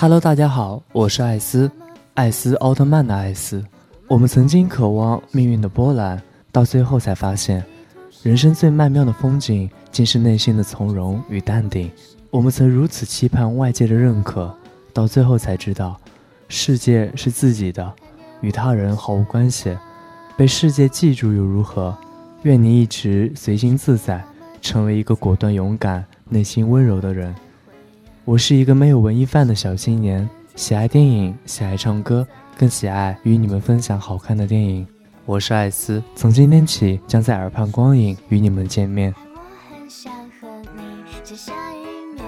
Hello，大家好，我是艾斯，艾斯奥特曼的艾斯。我们曾经渴望命运的波澜，到最后才发现，人生最曼妙的风景，竟是内心的从容与淡定。我们曾如此期盼外界的认可，到最后才知道，世界是自己的，与他人毫无关系。被世界记住又如何？愿你一直随心自在，成为一个果断勇敢、内心温柔的人。我是一个没有文艺范的小青年喜爱电影喜爱唱歌更喜爱与你们分享好看的电影。我是艾斯从今天起将在耳畔光影与你们见面。我很想和你见下一面。